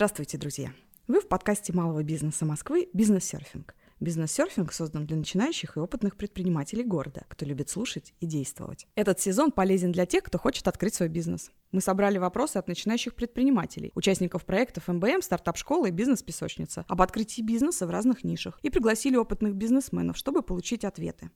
Здравствуйте, друзья! Вы в подкасте малого бизнеса Москвы «Бизнес-серфинг». Бизнес-серфинг создан для начинающих и опытных предпринимателей города, кто любит слушать и действовать. Этот сезон полезен для тех, кто хочет открыть свой бизнес. Мы собрали вопросы от начинающих предпринимателей, участников проектов МБМ, стартап-школы и бизнес-песочница об открытии бизнеса в разных нишах и пригласили опытных бизнесменов, чтобы получить ответы.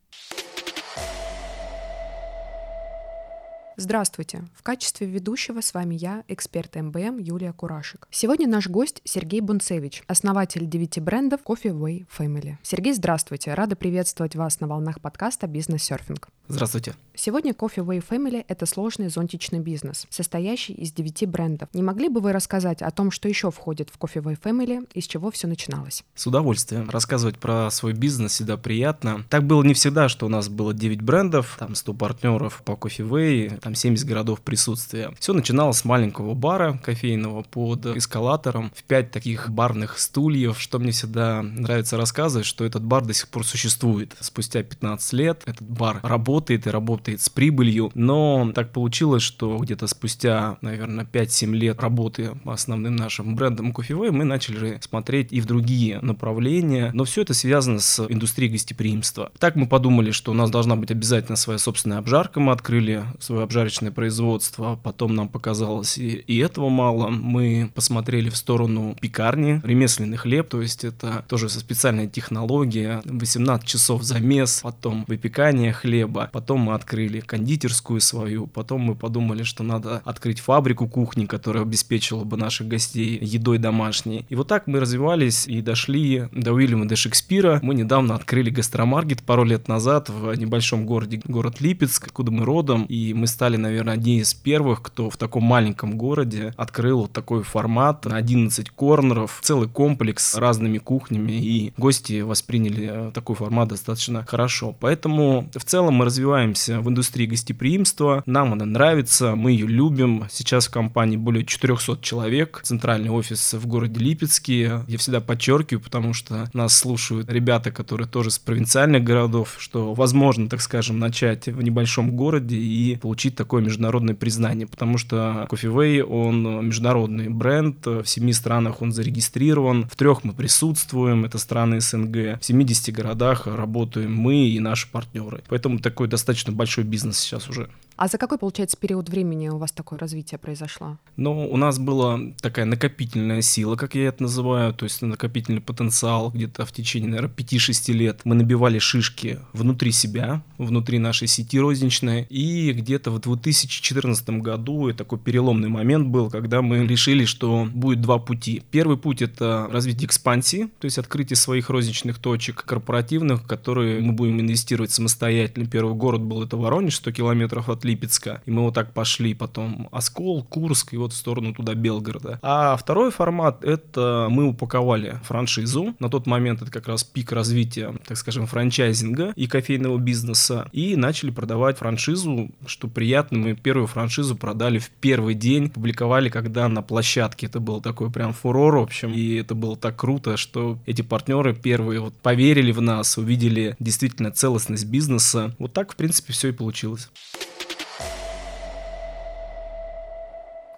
Здравствуйте! В качестве ведущего с вами я, эксперт МБМ Юлия Курашек. Сегодня наш гость Сергей Бунцевич, основатель девяти брендов Coffee Way Family. Сергей, здравствуйте! Рада приветствовать вас на волнах подкаста «Бизнес-серфинг». Здравствуйте. Сегодня Coffee Way Family — это сложный зонтичный бизнес, состоящий из девяти брендов. Не могли бы вы рассказать о том, что еще входит в Coffee Way Family и с чего все начиналось? С удовольствием. Рассказывать про свой бизнес всегда приятно. Так было не всегда, что у нас было 9 брендов, там 100 партнеров по Coffee Way, там 70 городов присутствия. Все начиналось с маленького бара кофейного под эскалатором в 5 таких барных стульев. Что мне всегда нравится рассказывать, что этот бар до сих пор существует. Спустя 15 лет этот бар работает и работает с прибылью, но так получилось, что где-то спустя, наверное, 5-7 лет работы основным нашим брендом кофевой мы начали смотреть и в другие направления, но все это связано с индустрией гостеприимства. Так мы подумали, что у нас должна быть обязательно своя собственная обжарка, мы открыли свое обжарочное производство, потом нам показалось и, и этого мало, мы посмотрели в сторону пекарни, ремесленный хлеб, то есть это тоже специальная технология, 18 часов замес, потом выпекание хлеба, потом мы открыли кондитерскую свою, потом мы подумали, что надо открыть фабрику кухни, которая обеспечила бы наших гостей едой домашней. И вот так мы развивались и дошли до Уильяма де Шекспира. Мы недавно открыли гастромаркет пару лет назад в небольшом городе, город Липецк, откуда мы родом, и мы стали, наверное, одни из первых, кто в таком маленьком городе открыл вот такой формат на 11 корнеров, целый комплекс с разными кухнями, и гости восприняли э, такой формат достаточно хорошо. Поэтому в целом мы развиваемся в индустрии гостеприимства, нам она нравится, мы ее любим. Сейчас в компании более 400 человек, центральный офис в городе Липецке. Я всегда подчеркиваю, потому что нас слушают ребята, которые тоже с провинциальных городов, что возможно, так скажем, начать в небольшом городе и получить получить такое международное признание, потому что Coffee Way, он международный бренд, в семи странах он зарегистрирован, в трех мы присутствуем, это страны СНГ, в 70 городах работаем мы и наши партнеры. Поэтому такой достаточно большой бизнес сейчас уже. А за какой, получается, период времени у вас такое развитие произошло? Ну, у нас была такая накопительная сила, как я это называю, то есть накопительный потенциал где-то в течение, наверное, 5-6 лет. Мы набивали шишки внутри себя, внутри нашей сети розничной, и где-то в 2014 году и такой переломный момент был, когда мы решили, что будет два пути. Первый путь — это развитие экспансии, то есть открытие своих розничных точек корпоративных, которые мы будем инвестировать самостоятельно. Первый город был это Воронеж, 100 километров от Липецка. И мы вот так пошли потом Оскол, Курск и вот в сторону туда Белгорода. А второй формат — это мы упаковали франшизу. На тот момент это как раз пик развития, так скажем, франчайзинга и кофейного бизнеса. И начали продавать франшизу, что приятно. Мы первую франшизу продали в первый день, публиковали, когда на площадке. Это был такой прям фурор, в общем. И это было так круто, что эти партнеры первые вот поверили в нас, увидели действительно целостность бизнеса. Вот так, в принципе, все и получилось.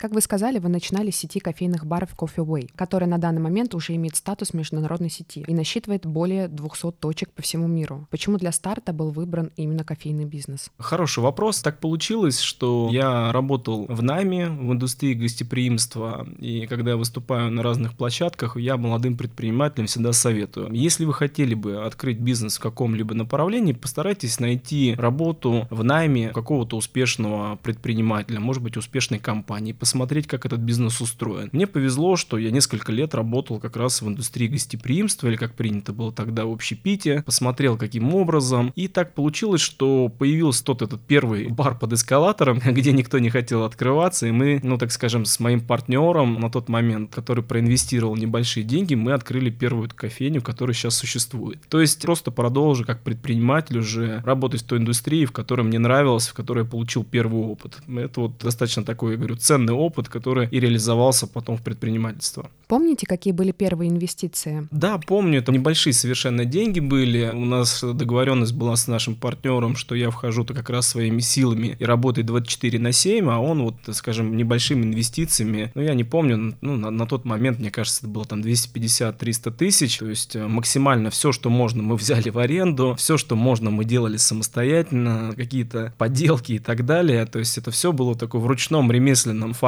Как вы сказали, вы начинали с сети кофейных баров Coffee Way, которая на данный момент уже имеет статус международной сети и насчитывает более 200 точек по всему миру. Почему для старта был выбран именно кофейный бизнес? Хороший вопрос. Так получилось, что я работал в найме, в индустрии гостеприимства, и когда я выступаю на разных площадках, я молодым предпринимателям всегда советую. Если вы хотели бы открыть бизнес в каком-либо направлении, постарайтесь найти работу в найме какого-то успешного предпринимателя, может быть, успешной компании посмотреть, как этот бизнес устроен. Мне повезло, что я несколько лет работал как раз в индустрии гостеприимства, или как принято было тогда в общепите, посмотрел, каким образом. И так получилось, что появился тот этот первый бар под эскалатором, где никто не хотел открываться, и мы, ну так скажем, с моим партнером на тот момент, который проинвестировал небольшие деньги, мы открыли первую кофейню, которая сейчас существует. То есть просто продолжу как предприниматель уже работать в той индустрии, в которой мне нравилось, в которой я получил первый опыт. Это вот достаточно такой, я говорю, ценный опыт, который и реализовался потом в предпринимательство. Помните, какие были первые инвестиции? Да, помню, это небольшие совершенно деньги были. У нас договоренность была с нашим партнером, что я вхожу-то как раз своими силами и работаю 24 на 7, а он вот, скажем, небольшими инвестициями, ну, я не помню, ну, на, на тот момент, мне кажется, это было там 250-300 тысяч, то есть э, максимально все, что можно, мы взяли в аренду, все, что можно, мы делали самостоятельно, какие-то поделки и так далее, то есть это все было такое в ручном ремесленном формате,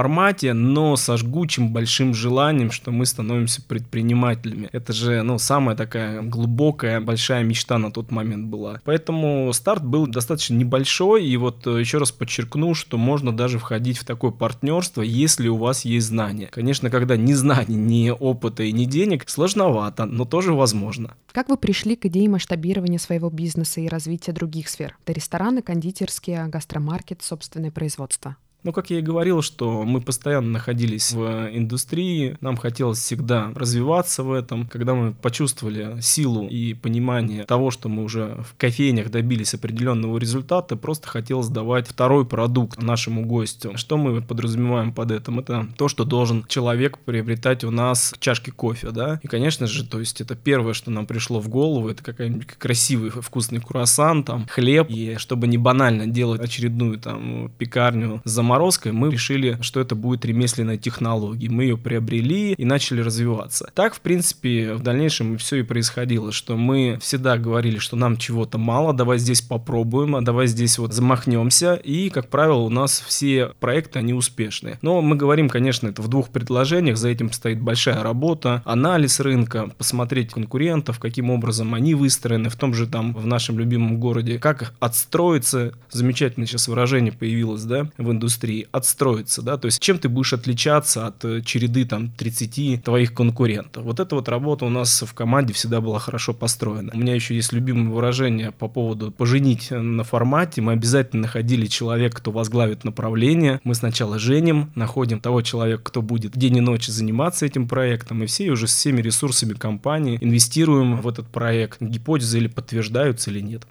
но со жгучим большим желанием, что что мы становимся предпринимателями. Это же, ну, самая такая глубокая, большая мечта на тот момент была. Поэтому старт был достаточно небольшой, и вот э, еще раз подчеркну, что можно даже входить в такое партнерство, если у вас есть знания. Конечно, когда ни знаний, ни опыта и ни денег, сложновато, но тоже возможно. Как вы пришли к идее масштабирования своего бизнеса и развития других сфер? Это рестораны, кондитерские, гастромаркет, собственное производство. Ну, как я и говорил, что мы постоянно находились в индустрии, нам хотелось всегда развиваться в этом. Когда мы почувствовали силу и понимание того, что мы уже в кофейнях добились определенного результата, просто хотелось давать второй продукт нашему гостю. Что мы подразумеваем под этим? Это то, что должен человек приобретать у нас чашки кофе, да? И, конечно же, то есть это первое, что нам пришло в голову, это какой-нибудь красивый вкусный круассан, там, хлеб, и чтобы не банально делать очередную там пекарню за заморозкой, мы решили, что это будет ремесленная технология. Мы ее приобрели и начали развиваться. Так, в принципе, в дальнейшем все и происходило, что мы всегда говорили, что нам чего-то мало, давай здесь попробуем, а давай здесь вот замахнемся. И, как правило, у нас все проекты, они успешные. Но мы говорим, конечно, это в двух предложениях, за этим стоит большая работа, анализ рынка, посмотреть конкурентов, каким образом они выстроены в том же там, в нашем любимом городе, как отстроиться, замечательное сейчас выражение появилось, да, в индустрии, индустрии отстроиться, да, то есть чем ты будешь отличаться от э, череды там 30 твоих конкурентов. Вот эта вот работа у нас в команде всегда была хорошо построена. У меня еще есть любимое выражение по поводу поженить на формате. Мы обязательно находили человека, кто возглавит направление. Мы сначала женим, находим того человека, кто будет день и ночь заниматься этим проектом, и все уже с всеми ресурсами компании инвестируем в этот проект. Гипотезы или подтверждаются, или нет.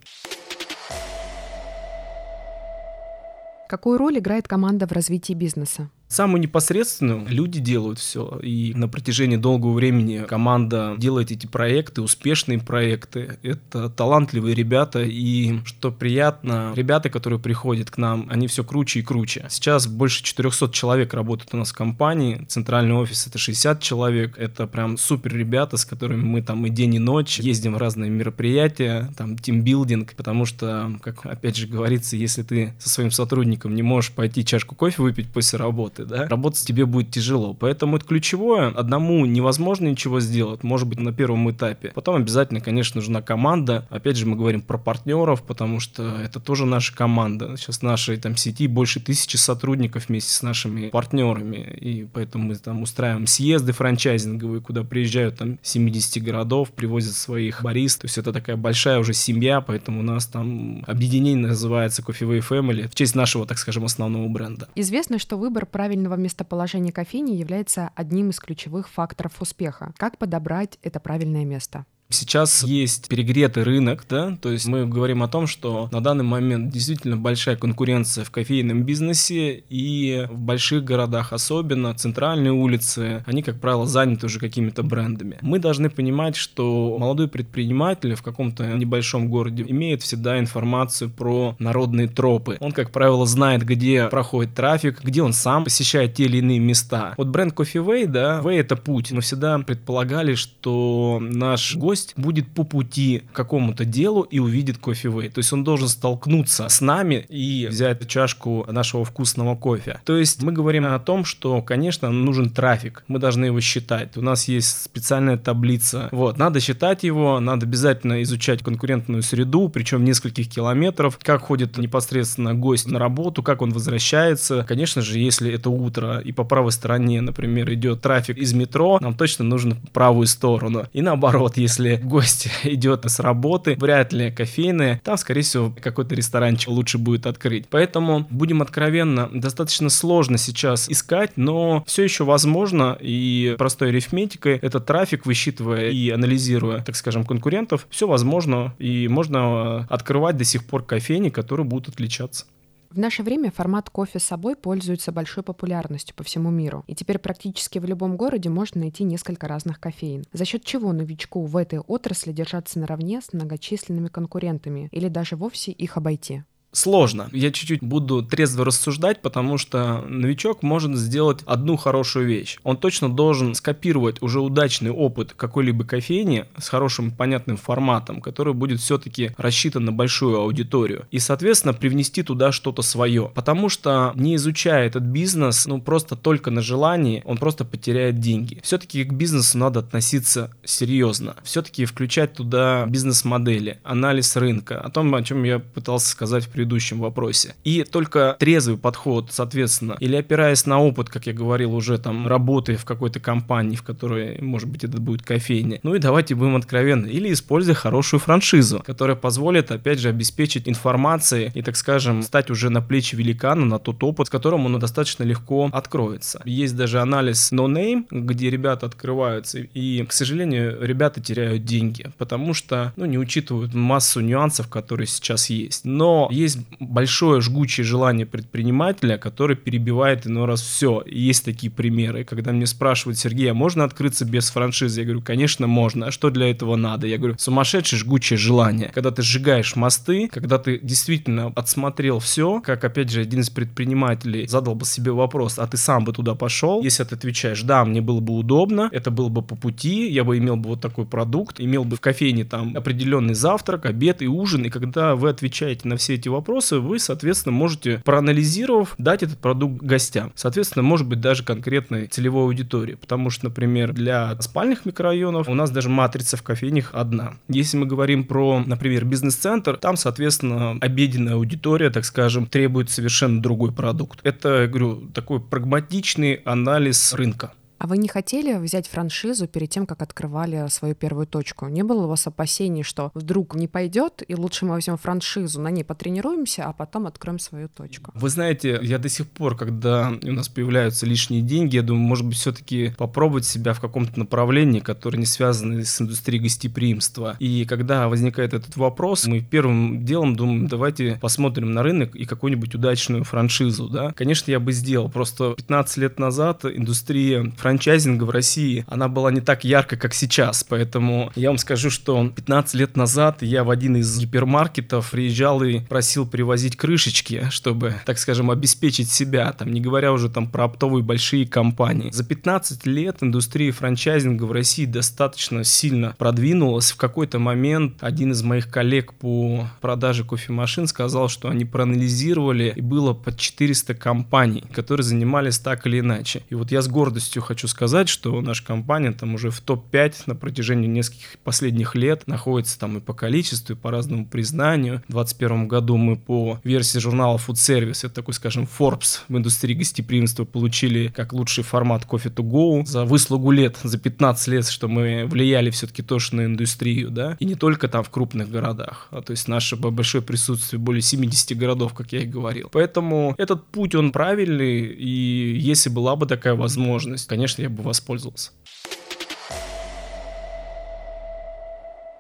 Какую роль играет команда в развитии бизнеса? Самую непосредственную люди делают все. И на протяжении долгого времени команда делает эти проекты, успешные проекты. Это талантливые ребята. И что приятно, ребята, которые приходят к нам, они все круче и круче. Сейчас больше 400 человек работают у нас в компании. Центральный офис это 60 человек. Это прям супер ребята, с которыми мы там и день, и ночь ездим в разные мероприятия, там тимбилдинг. Потому что, как опять же говорится, если ты со своим сотрудником не можешь пойти чашку кофе выпить после работы, работы, да, работать тебе будет тяжело. Поэтому это ключевое. Одному невозможно ничего сделать, может быть, на первом этапе. Потом обязательно, конечно, нужна команда. Опять же, мы говорим про партнеров, потому что это тоже наша команда. Сейчас нашей там сети больше тысячи сотрудников вместе с нашими партнерами. И поэтому мы там устраиваем съезды франчайзинговые, куда приезжают там 70 городов, привозят своих барист. То есть это такая большая уже семья, поэтому у нас там объединение называется Coffee Way Family в честь нашего, так скажем, основного бренда. Известно, что выбор правильно правильного местоположения кофейни является одним из ключевых факторов успеха. Как подобрать это правильное место? Сейчас есть перегретый рынок, да, то есть мы говорим о том, что на данный момент действительно большая конкуренция в кофейном бизнесе и в больших городах особенно, центральные улицы, они, как правило, заняты уже какими-то брендами. Мы должны понимать, что молодой предприниматель в каком-то небольшом городе имеет всегда информацию про народные тропы. Он, как правило, знает, где проходит трафик, где он сам посещает те или иные места. Вот бренд Coffee Way, да, Way это путь. Мы всегда предполагали, что наш гость гость будет по пути к какому-то делу и увидит кофе То есть он должен столкнуться с нами и взять чашку нашего вкусного кофе. То есть мы говорим о том, что, конечно, нужен трафик. Мы должны его считать. У нас есть специальная таблица. Вот, надо считать его, надо обязательно изучать конкурентную среду, причем нескольких километров, как ходит непосредственно гость на работу, как он возвращается. Конечно же, если это утро и по правой стороне, например, идет трафик из метро, нам точно нужно правую сторону. И наоборот, если если гость идет с работы, вряд ли кофейные, там, скорее всего, какой-то ресторанчик лучше будет открыть. Поэтому, будем откровенно, достаточно сложно сейчас искать, но все еще возможно, и простой арифметикой этот трафик, высчитывая и анализируя, так скажем, конкурентов, все возможно, и можно открывать до сих пор кофейни, которые будут отличаться. В наше время формат кофе с собой пользуется большой популярностью по всему миру, и теперь практически в любом городе можно найти несколько разных кофеин, за счет чего новичку в этой отрасли держаться наравне с многочисленными конкурентами или даже вовсе их обойти сложно. Я чуть-чуть буду трезво рассуждать, потому что новичок может сделать одну хорошую вещь. Он точно должен скопировать уже удачный опыт какой-либо кофейни с хорошим понятным форматом, который будет все-таки рассчитан на большую аудиторию. И, соответственно, привнести туда что-то свое. Потому что не изучая этот бизнес, ну просто только на желании, он просто потеряет деньги. Все-таки к бизнесу надо относиться серьезно. Все-таки включать туда бизнес-модели, анализ рынка, о том, о чем я пытался сказать в предыдущем предыдущем вопросе. И только трезвый подход, соответственно, или опираясь на опыт, как я говорил, уже там работы в какой-то компании, в которой, может быть, это будет кофейня. Ну и давайте будем откровенны. Или используя хорошую франшизу, которая позволит, опять же, обеспечить информацией и, так скажем, стать уже на плечи великана, на тот опыт, с которым он достаточно легко откроется. Есть даже анализ No Name, где ребята открываются, и, к сожалению, ребята теряют деньги, потому что, ну, не учитывают массу нюансов, которые сейчас есть. Но есть есть большое жгучее желание предпринимателя, который перебивает иной раз все. И есть такие примеры. Когда мне спрашивают, Сергей, а можно открыться без франшизы? Я говорю, конечно, можно. А что для этого надо? Я говорю, сумасшедшее жгучее желание. Когда ты сжигаешь мосты, когда ты действительно отсмотрел все, как, опять же, один из предпринимателей задал бы себе вопрос, а ты сам бы туда пошел? Если ты отвечаешь, да, мне было бы удобно, это было бы по пути, я бы имел бы вот такой продукт, имел бы в кофейне там определенный завтрак, обед и ужин, и когда вы отвечаете на все эти вопросы, вопросы, вы, соответственно, можете, проанализировав, дать этот продукт гостям. Соответственно, может быть, даже конкретной целевой аудитории. Потому что, например, для спальных микрорайонов у нас даже матрица в кофейнях одна. Если мы говорим про, например, бизнес-центр, там, соответственно, обеденная аудитория, так скажем, требует совершенно другой продукт. Это, я говорю, такой прагматичный анализ рынка. А вы не хотели взять франшизу перед тем, как открывали свою первую точку? Не было у вас опасений, что вдруг не пойдет, и лучше мы возьмем франшизу, на ней потренируемся, а потом откроем свою точку? Вы знаете, я до сих пор, когда у нас появляются лишние деньги, я думаю, может быть, все-таки попробовать себя в каком-то направлении, которое не связано с индустрией гостеприимства. И когда возникает этот вопрос, мы первым делом думаем, давайте посмотрим на рынок и какую-нибудь удачную франшизу, да. Конечно, я бы сделал, просто 15 лет назад индустрия франчайзинга в России, она была не так яркой, как сейчас. Поэтому я вам скажу, что 15 лет назад я в один из гипермаркетов приезжал и просил привозить крышечки, чтобы, так скажем, обеспечить себя, там, не говоря уже там про оптовые большие компании. За 15 лет индустрия франчайзинга в России достаточно сильно продвинулась. В какой-то момент один из моих коллег по продаже кофемашин сказал, что они проанализировали, и было под 400 компаний, которые занимались так или иначе. И вот я с гордостью хочу хочу сказать, что наша компания там уже в топ-5 на протяжении нескольких последних лет находится там и по количеству, и по разному признанию. В 2021 году мы по версии журнала Food Service, это такой, скажем, Forbes в индустрии гостеприимства, получили как лучший формат Coffee to Go за выслугу лет, за 15 лет, что мы влияли все-таки тоже на индустрию, да, и не только там в крупных городах, а то есть наше большое присутствие более 70 городов, как я и говорил. Поэтому этот путь, он правильный, и если была бы такая возможность, конечно, конечно, я бы воспользовался.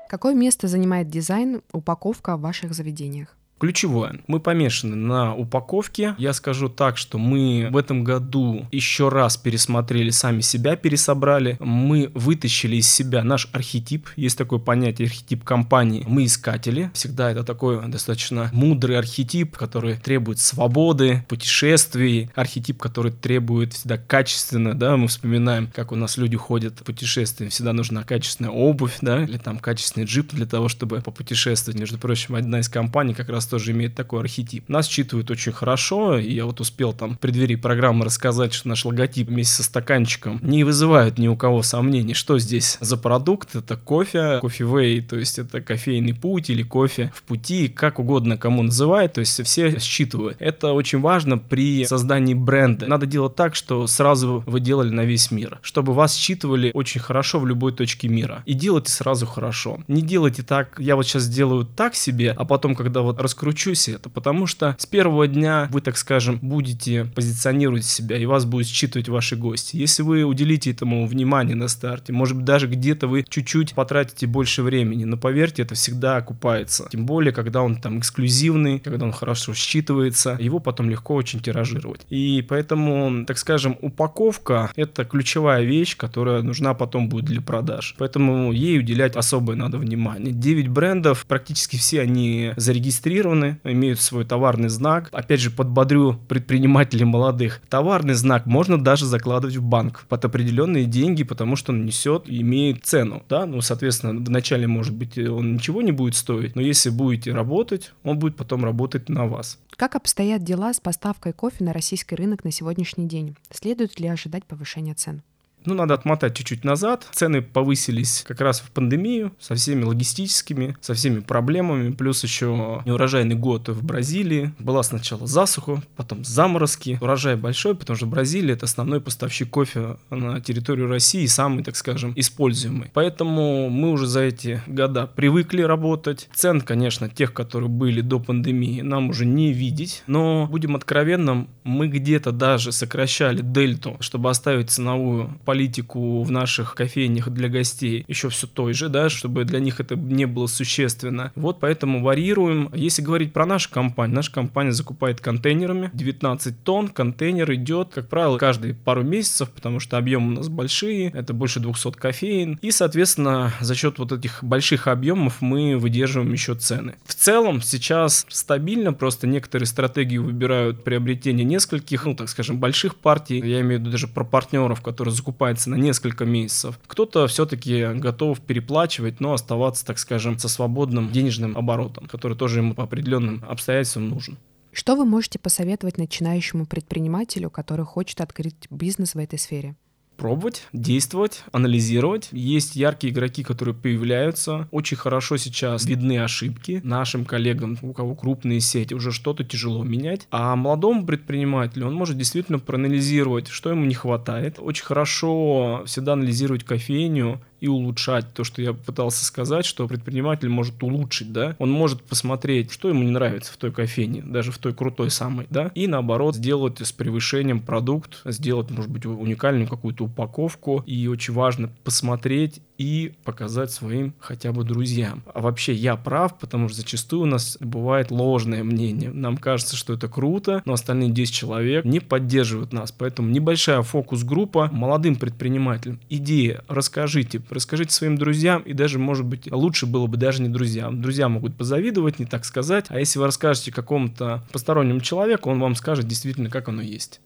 Какое место занимает дизайн, упаковка в ваших заведениях? Ключевое. Мы помешаны на упаковке. Я скажу так, что мы в этом году еще раз пересмотрели сами себя, пересобрали. Мы вытащили из себя наш архетип. Есть такое понятие архетип компании. Мы искатели. Всегда это такой достаточно мудрый архетип, который требует свободы, путешествий. Архетип, который требует всегда качественно, да, мы вспоминаем, как у нас люди ходят в путешествия. Всегда нужна качественная обувь, да, или там качественный джип для того, чтобы попутешествовать. Между прочим, одна из компаний как раз тоже имеет такой архетип. Нас считывают очень хорошо, и я вот успел там в преддверии программы рассказать, что наш логотип вместе со стаканчиком не вызывает ни у кого сомнений, что здесь за продукт. Это кофе, кофевей, то есть это кофейный путь или кофе в пути, как угодно кому называют, то есть все считывают. Это очень важно при создании бренда. Надо делать так, что сразу вы делали на весь мир, чтобы вас считывали очень хорошо в любой точке мира. И делайте сразу хорошо. Не делайте так, я вот сейчас делаю так себе, а потом, когда вот раскрутите раскручусь это, потому что с первого дня вы, так скажем, будете позиционировать себя, и вас будут считывать ваши гости. Если вы уделите этому внимание на старте, может быть, даже где-то вы чуть-чуть потратите больше времени, но поверьте, это всегда окупается. Тем более, когда он там эксклюзивный, когда он хорошо считывается, его потом легко очень тиражировать. И поэтому, так скажем, упаковка — это ключевая вещь, которая нужна потом будет для продаж. Поэтому ей уделять особое надо внимание. 9 брендов, практически все они зарегистрированы, имеют свой товарный знак. Опять же, подбодрю предпринимателей молодых. Товарный знак можно даже закладывать в банк под определенные деньги, потому что он несет и имеет цену. Да? Ну, соответственно, вначале, может быть, он ничего не будет стоить, но если будете работать, он будет потом работать на вас. Как обстоят дела с поставкой кофе на российский рынок на сегодняшний день? Следует ли ожидать повышения цен? Ну, надо отмотать чуть-чуть назад. Цены повысились как раз в пандемию со всеми логистическими, со всеми проблемами. Плюс еще неурожайный год в Бразилии. Была сначала засуха, потом заморозки. Урожай большой, потому что Бразилия это основной поставщик кофе на территорию России, самый, так скажем, используемый. Поэтому мы уже за эти года привыкли работать. Цен, конечно, тех, которые были до пандемии, нам уже не видеть. Но, будем откровенным, мы где-то даже сокращали дельту, чтобы оставить ценовую политику политику в наших кофейнях для гостей еще все той же, да, чтобы для них это не было существенно. Вот поэтому варьируем. Если говорить про нашу компанию, наша компания закупает контейнерами 19 тонн. Контейнер идет, как правило, каждые пару месяцев, потому что объемы у нас большие, это больше 200 кофеин. И, соответственно, за счет вот этих больших объемов мы выдерживаем еще цены. В целом сейчас стабильно, просто некоторые стратегии выбирают приобретение нескольких, ну, так скажем, больших партий. Я имею в виду даже про партнеров, которые закупают окупается на несколько месяцев. Кто-то все-таки готов переплачивать, но оставаться, так скажем, со свободным денежным оборотом, который тоже ему по определенным обстоятельствам нужен. Что вы можете посоветовать начинающему предпринимателю, который хочет открыть бизнес в этой сфере? Пробовать, действовать, анализировать. Есть яркие игроки, которые появляются. Очень хорошо сейчас видны ошибки нашим коллегам, у кого крупные сети, уже что-то тяжело менять. А молодому предпринимателю он может действительно проанализировать, что ему не хватает. Очень хорошо всегда анализировать кофейню, и улучшать то, что я пытался сказать, что предприниматель может улучшить, да, он может посмотреть, что ему не нравится в той кофейне, даже в той крутой самой, да, и наоборот сделать с превышением продукт, сделать, может быть, уникальную какую-то упаковку, и очень важно посмотреть и показать своим хотя бы друзьям. А вообще я прав, потому что зачастую у нас бывает ложное мнение. Нам кажется, что это круто, но остальные 10 человек не поддерживают нас. Поэтому небольшая фокус-группа молодым предпринимателям. Идея, расскажите, расскажите своим друзьям, и даже, может быть, лучше было бы даже не друзьям. Друзья могут позавидовать, не так сказать. А если вы расскажете какому-то постороннему человеку, он вам скажет действительно, как оно есть.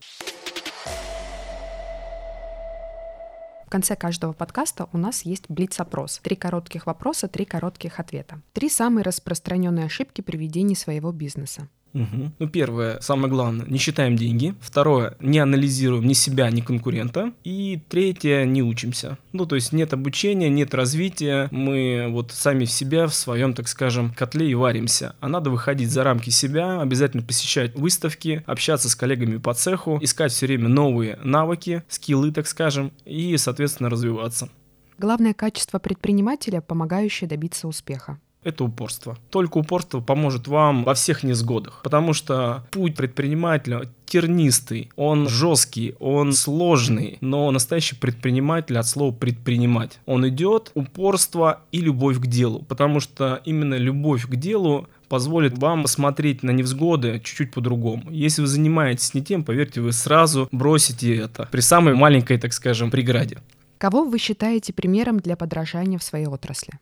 Конце каждого подкаста у нас есть блиц-опрос. Три коротких вопроса, три коротких ответа. Три самые распространенные ошибки при ведении своего бизнеса. Угу. Ну, первое, самое главное, не считаем деньги. Второе, не анализируем ни себя, ни конкурента. И третье, не учимся. Ну, то есть нет обучения, нет развития. Мы вот сами в себя, в своем, так скажем, котле и варимся. А надо выходить за рамки себя, обязательно посещать выставки, общаться с коллегами по цеху, искать все время новые навыки, скиллы, так скажем, и, соответственно, развиваться. Главное качество предпринимателя, помогающее добиться успеха это упорство. Только упорство поможет вам во всех несгодах. Потому что путь предпринимателя тернистый, он жесткий, он сложный, но настоящий предприниматель от слова предпринимать. Он идет упорство и любовь к делу, потому что именно любовь к делу позволит вам посмотреть на невзгоды чуть-чуть по-другому. Если вы занимаетесь не тем, поверьте, вы сразу бросите это при самой маленькой, так скажем, преграде. Кого вы считаете примером для подражания в своей отрасли?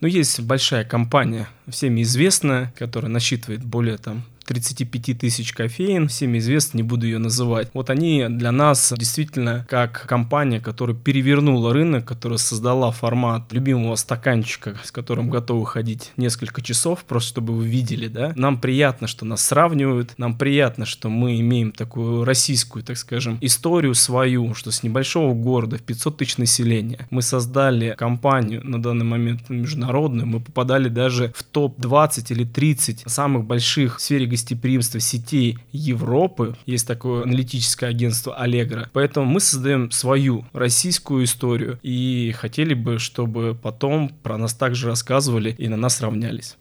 Ну, есть большая компания, всеми известная, которая насчитывает более там 35 тысяч кофеин, всем известно, не буду ее называть. Вот они для нас действительно как компания, которая перевернула рынок, которая создала формат любимого стаканчика, с которым готовы ходить несколько часов, просто чтобы вы видели, да. Нам приятно, что нас сравнивают, нам приятно, что мы имеем такую российскую, так скажем, историю свою, что с небольшого города в 500 тысяч населения мы создали компанию на данный момент международную, мы попадали даже в топ-20 или 30 самых больших в сфере гостеприимства сетей Европы. Есть такое аналитическое агентство Allegro. Поэтому мы создаем свою российскую историю и хотели бы, чтобы потом про нас также рассказывали и на нас равнялись.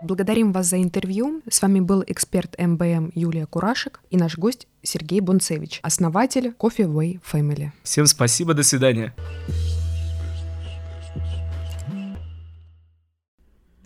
Благодарим вас за интервью. С вами был эксперт МБМ Юлия Курашек и наш гость Сергей Бунцевич, основатель Coffee Way Family. Всем спасибо, до свидания.